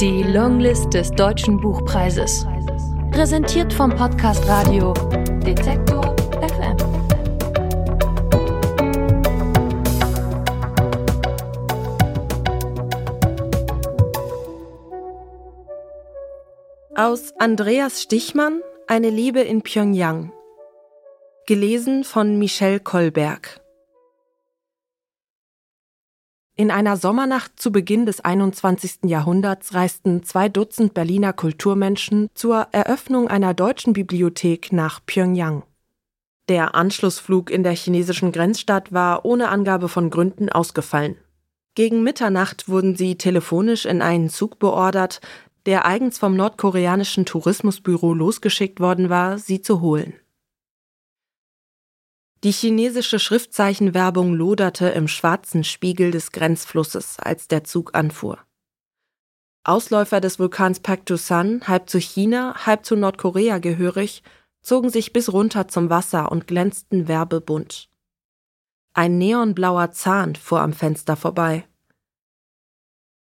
Die Longlist des Deutschen Buchpreises. Präsentiert vom Podcast Radio Detektor FM. Aus Andreas Stichmann Eine Liebe in Pyongyang. Gelesen von Michelle Kolberg. In einer Sommernacht zu Beginn des 21. Jahrhunderts reisten zwei Dutzend Berliner Kulturmenschen zur Eröffnung einer deutschen Bibliothek nach Pyongyang. Der Anschlussflug in der chinesischen Grenzstadt war ohne Angabe von Gründen ausgefallen. Gegen Mitternacht wurden sie telefonisch in einen Zug beordert, der eigens vom nordkoreanischen Tourismusbüro losgeschickt worden war, sie zu holen. Die chinesische Schriftzeichenwerbung loderte im schwarzen Spiegel des Grenzflusses, als der Zug anfuhr. Ausläufer des Vulkans Pactusan, halb zu China, halb zu Nordkorea gehörig, zogen sich bis runter zum Wasser und glänzten werbebunt. Ein neonblauer Zahn fuhr am Fenster vorbei.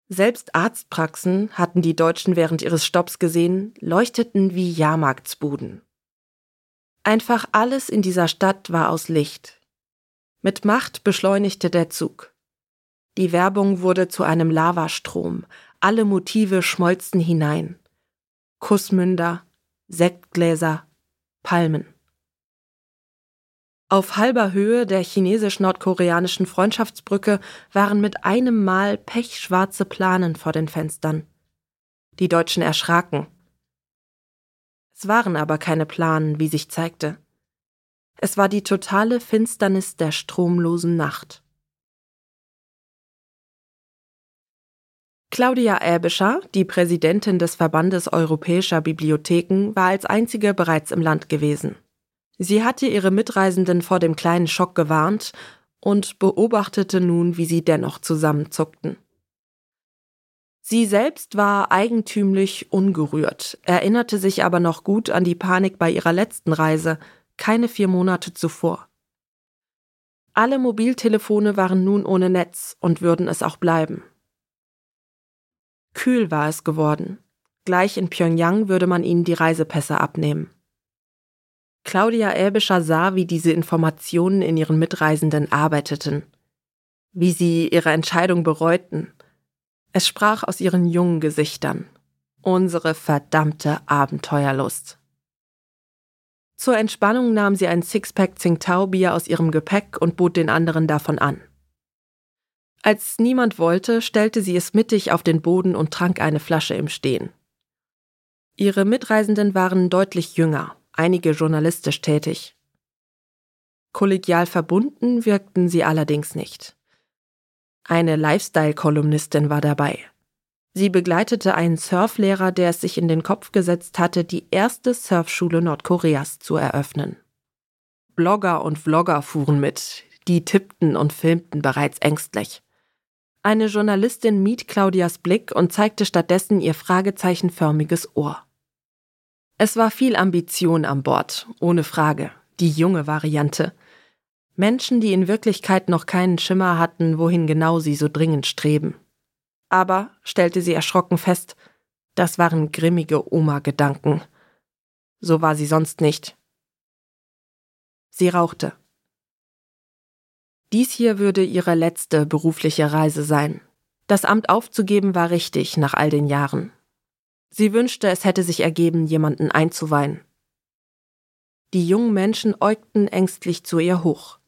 Selbst Arztpraxen, hatten die Deutschen während ihres Stopps gesehen, leuchteten wie Jahrmarktsbuden. Einfach alles in dieser Stadt war aus Licht. Mit Macht beschleunigte der Zug. Die Werbung wurde zu einem Lavastrom, alle Motive schmolzen hinein. Kussmünder, Sektgläser, Palmen. Auf halber Höhe der chinesisch-nordkoreanischen Freundschaftsbrücke waren mit einem Mal pechschwarze Planen vor den Fenstern. Die Deutschen erschraken. Es waren aber keine Planen, wie sich zeigte. Es war die totale Finsternis der stromlosen Nacht. Claudia Äbischer, die Präsidentin des Verbandes Europäischer Bibliotheken, war als einzige bereits im Land gewesen. Sie hatte ihre Mitreisenden vor dem kleinen Schock gewarnt und beobachtete nun, wie sie dennoch zusammenzuckten. Sie selbst war eigentümlich ungerührt, erinnerte sich aber noch gut an die Panik bei ihrer letzten Reise, keine vier Monate zuvor. Alle Mobiltelefone waren nun ohne Netz und würden es auch bleiben. Kühl war es geworden. Gleich in Pyongyang würde man ihnen die Reisepässe abnehmen. Claudia Elbischer sah, wie diese Informationen in ihren Mitreisenden arbeiteten, wie sie ihre Entscheidung bereuten es sprach aus ihren jungen Gesichtern. Unsere verdammte Abenteuerlust. Zur Entspannung nahm sie ein Sixpack Tsingtao-Bier aus ihrem Gepäck und bot den anderen davon an. Als niemand wollte, stellte sie es mittig auf den Boden und trank eine Flasche im Stehen. Ihre Mitreisenden waren deutlich jünger, einige journalistisch tätig. Kollegial verbunden wirkten sie allerdings nicht. Eine Lifestyle-Kolumnistin war dabei. Sie begleitete einen Surflehrer, der es sich in den Kopf gesetzt hatte, die erste Surfschule Nordkoreas zu eröffnen. Blogger und Vlogger fuhren mit, die tippten und filmten bereits ängstlich. Eine Journalistin mied Claudias Blick und zeigte stattdessen ihr fragezeichenförmiges Ohr. Es war viel Ambition an Bord, ohne Frage, die junge Variante – Menschen, die in Wirklichkeit noch keinen Schimmer hatten, wohin genau sie so dringend streben. Aber, stellte sie erschrocken fest, das waren grimmige Oma-Gedanken. So war sie sonst nicht. Sie rauchte. Dies hier würde ihre letzte berufliche Reise sein. Das Amt aufzugeben war richtig nach all den Jahren. Sie wünschte, es hätte sich ergeben, jemanden einzuweihen. Die jungen Menschen äugten ängstlich zu ihr hoch.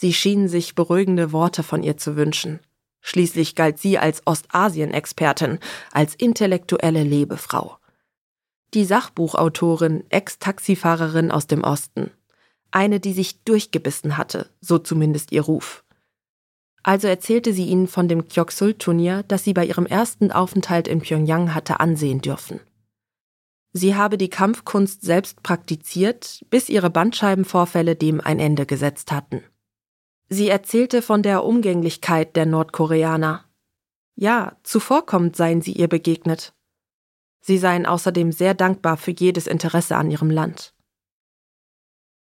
Sie schienen sich beruhigende Worte von ihr zu wünschen. Schließlich galt sie als Ostasien-Expertin, als intellektuelle Lebefrau. Die Sachbuchautorin, Ex-Taxifahrerin aus dem Osten. Eine, die sich durchgebissen hatte, so zumindest ihr Ruf. Also erzählte sie ihnen von dem Kyoksul-Turnier, das sie bei ihrem ersten Aufenthalt in Pyongyang hatte ansehen dürfen. Sie habe die Kampfkunst selbst praktiziert, bis ihre Bandscheibenvorfälle dem ein Ende gesetzt hatten. Sie erzählte von der Umgänglichkeit der Nordkoreaner. Ja, zuvorkommend seien sie ihr begegnet. Sie seien außerdem sehr dankbar für jedes Interesse an ihrem Land.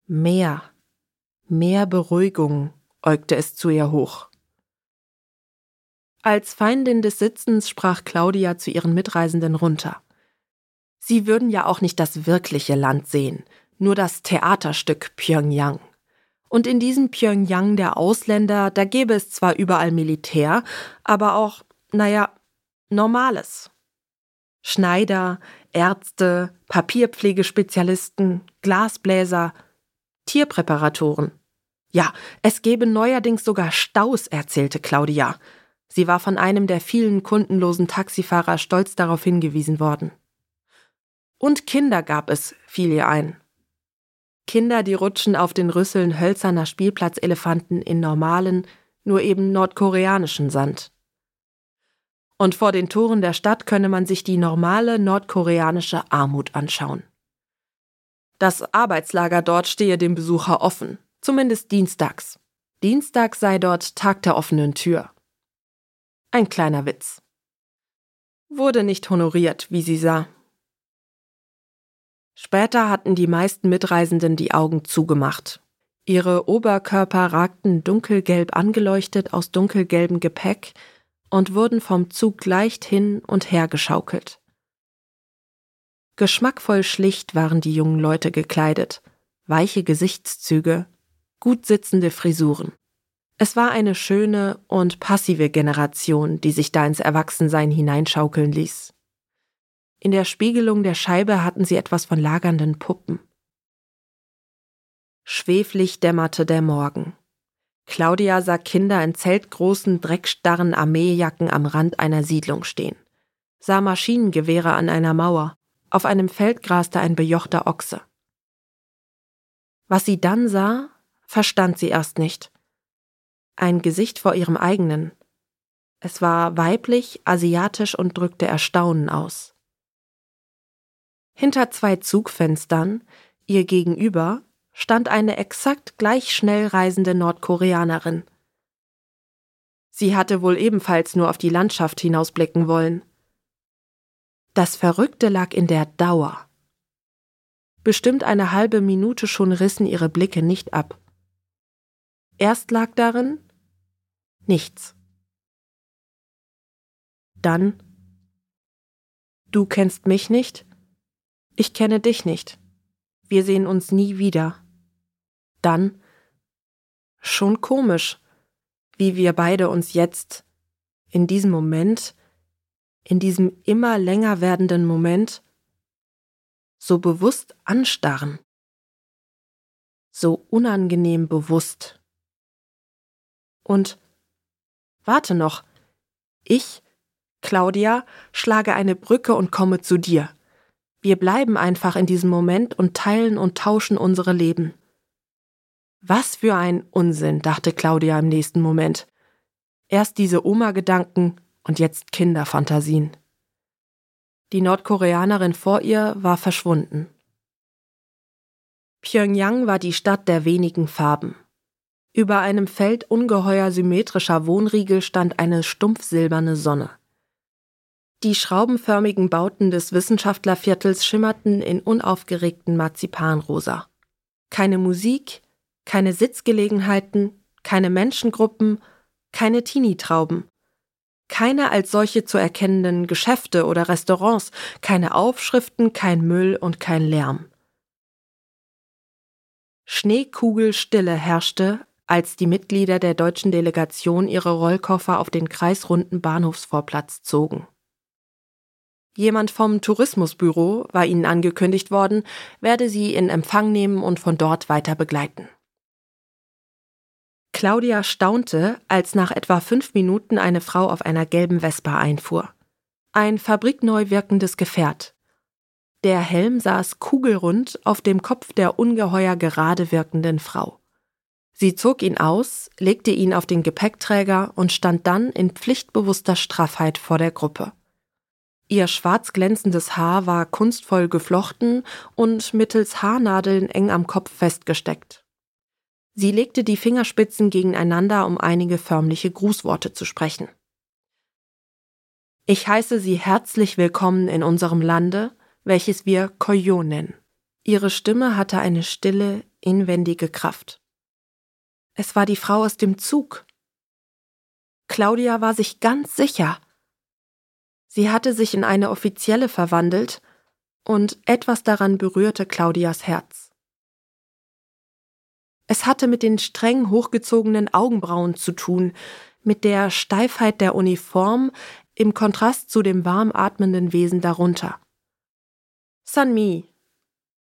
Mehr, mehr Beruhigung, äugte es zu ihr hoch. Als Feindin des Sitzens sprach Claudia zu ihren Mitreisenden runter. Sie würden ja auch nicht das wirkliche Land sehen, nur das Theaterstück Pyongyang. Und in diesem Pyongyang der Ausländer, da gäbe es zwar überall Militär, aber auch, naja, Normales. Schneider, Ärzte, Papierpflegespezialisten, Glasbläser, Tierpräparatoren. Ja, es gäbe neuerdings sogar Staus, erzählte Claudia. Sie war von einem der vielen kundenlosen Taxifahrer stolz darauf hingewiesen worden. Und Kinder gab es, fiel ihr ein. Kinder, die rutschen auf den Rüsseln hölzerner Spielplatzelefanten in normalen, nur eben nordkoreanischen Sand. Und vor den Toren der Stadt könne man sich die normale nordkoreanische Armut anschauen. Das Arbeitslager dort stehe dem Besucher offen, zumindest dienstags. Dienstag sei dort Tag der offenen Tür. Ein kleiner Witz. Wurde nicht honoriert, wie sie sah. Später hatten die meisten Mitreisenden die Augen zugemacht. Ihre Oberkörper ragten dunkelgelb angeleuchtet aus dunkelgelbem Gepäck und wurden vom Zug leicht hin und her geschaukelt. Geschmackvoll schlicht waren die jungen Leute gekleidet, weiche Gesichtszüge, gut sitzende Frisuren. Es war eine schöne und passive Generation, die sich da ins Erwachsensein hineinschaukeln ließ. In der Spiegelung der Scheibe hatten sie etwas von lagernden Puppen. Schweflich dämmerte der Morgen. Claudia sah Kinder in zeltgroßen, dreckstarren Armeejacken am Rand einer Siedlung stehen, sah Maschinengewehre an einer Mauer, auf einem Feld graste ein bejochter Ochse. Was sie dann sah, verstand sie erst nicht ein Gesicht vor ihrem eigenen. Es war weiblich, asiatisch und drückte Erstaunen aus. Hinter zwei Zugfenstern, ihr gegenüber, stand eine exakt gleich schnell reisende Nordkoreanerin. Sie hatte wohl ebenfalls nur auf die Landschaft hinausblicken wollen. Das Verrückte lag in der Dauer. Bestimmt eine halbe Minute schon rissen ihre Blicke nicht ab. Erst lag darin, nichts. Dann Du kennst mich nicht, ich kenne dich nicht, wir sehen uns nie wieder. Dann schon komisch, wie wir beide uns jetzt, in diesem Moment, in diesem immer länger werdenden Moment, so bewusst anstarren, so unangenehm bewusst. Und Warte noch. Ich, Claudia, schlage eine Brücke und komme zu dir. Wir bleiben einfach in diesem Moment und teilen und tauschen unsere Leben. Was für ein Unsinn, dachte Claudia im nächsten Moment. Erst diese Oma-Gedanken und jetzt Kinderfantasien. Die Nordkoreanerin vor ihr war verschwunden. Pyongyang war die Stadt der wenigen Farben. Über einem Feld ungeheuer symmetrischer Wohnriegel stand eine stumpfsilberne Sonne. Die schraubenförmigen Bauten des Wissenschaftlerviertels schimmerten in unaufgeregten Marzipanrosa. Keine Musik, keine Sitzgelegenheiten, keine Menschengruppen, keine Teenie-Trauben, keine als solche zu erkennenden Geschäfte oder Restaurants, keine Aufschriften, kein Müll und kein Lärm. Schneekugelstille herrschte, als die Mitglieder der deutschen Delegation ihre Rollkoffer auf den kreisrunden Bahnhofsvorplatz zogen. Jemand vom Tourismusbüro war ihnen angekündigt worden, werde sie in Empfang nehmen und von dort weiter begleiten. Claudia staunte, als nach etwa fünf Minuten eine Frau auf einer gelben Vespa einfuhr. Ein fabrikneu wirkendes Gefährt. Der Helm saß kugelrund auf dem Kopf der ungeheuer gerade wirkenden Frau. Sie zog ihn aus, legte ihn auf den Gepäckträger und stand dann in pflichtbewusster Straffheit vor der Gruppe. Ihr schwarz glänzendes Haar war kunstvoll geflochten und mittels Haarnadeln eng am Kopf festgesteckt. Sie legte die Fingerspitzen gegeneinander, um einige förmliche Grußworte zu sprechen. Ich heiße Sie herzlich willkommen in unserem Lande, welches wir Koyo nennen. Ihre Stimme hatte eine stille, inwendige Kraft. Es war die Frau aus dem Zug. Claudia war sich ganz sicher. Sie hatte sich in eine Offizielle verwandelt, und etwas daran berührte Claudias Herz. Es hatte mit den streng hochgezogenen Augenbrauen zu tun, mit der Steifheit der Uniform im Kontrast zu dem warm atmenden Wesen darunter. Sanmi.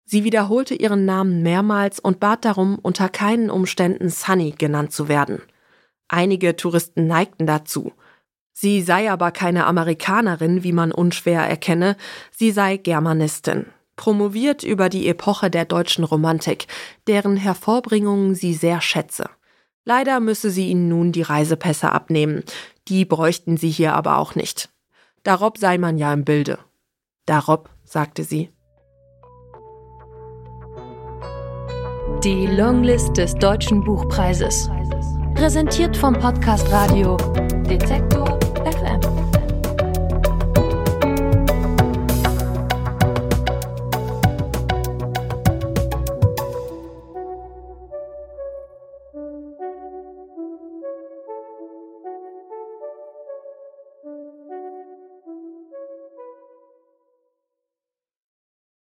Sie wiederholte ihren Namen mehrmals und bat darum, unter keinen Umständen Sunny genannt zu werden. Einige Touristen neigten dazu. Sie sei aber keine Amerikanerin, wie man unschwer erkenne, sie sei Germanistin, promoviert über die Epoche der deutschen Romantik, deren Hervorbringungen sie sehr schätze. Leider müsse sie ihnen nun die Reisepässe abnehmen, die bräuchten sie hier aber auch nicht. Darob sei man ja im Bilde. Darob, sagte sie. Die Longlist des Deutschen Buchpreises. Präsentiert vom Podcast Radio Detektor